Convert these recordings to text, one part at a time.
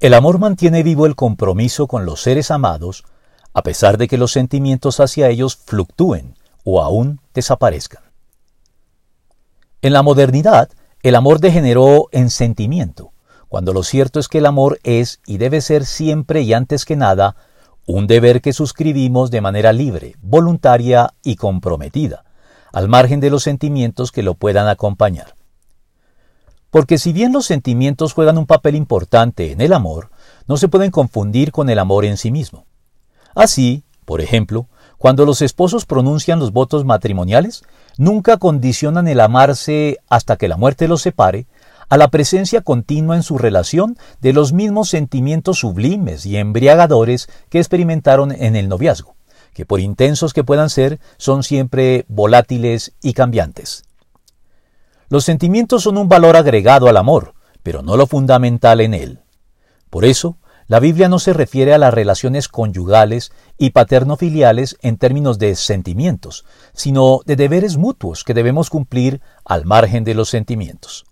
El amor mantiene vivo el compromiso con los seres amados, a pesar de que los sentimientos hacia ellos fluctúen o aún desaparezcan. En la modernidad, el amor degeneró en sentimiento, cuando lo cierto es que el amor es y debe ser siempre y antes que nada un deber que suscribimos de manera libre, voluntaria y comprometida, al margen de los sentimientos que lo puedan acompañar. Porque si bien los sentimientos juegan un papel importante en el amor, no se pueden confundir con el amor en sí mismo. Así, por ejemplo, cuando los esposos pronuncian los votos matrimoniales, nunca condicionan el amarse hasta que la muerte los separe, a la presencia continua en su relación de los mismos sentimientos sublimes y embriagadores que experimentaron en el noviazgo, que por intensos que puedan ser, son siempre volátiles y cambiantes. Los sentimientos son un valor agregado al amor, pero no lo fundamental en él. Por eso, la Biblia no se refiere a las relaciones conyugales y paterno-filiales en términos de sentimientos, sino de deberes mutuos que debemos cumplir al margen de los sentimientos.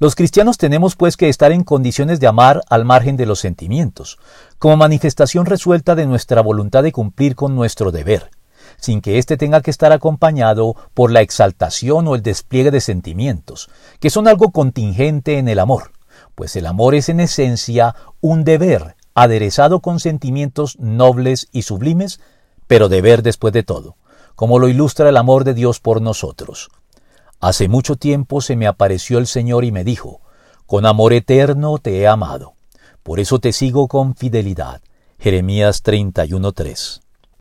Los cristianos tenemos pues que estar en condiciones de amar al margen de los sentimientos, como manifestación resuelta de nuestra voluntad de cumplir con nuestro deber, sin que éste tenga que estar acompañado por la exaltación o el despliegue de sentimientos, que son algo contingente en el amor, pues el amor es en esencia un deber aderezado con sentimientos nobles y sublimes, pero deber después de todo, como lo ilustra el amor de Dios por nosotros. Hace mucho tiempo se me apareció el Señor y me dijo, Con amor eterno te he amado, por eso te sigo con fidelidad. Jeremías 31:3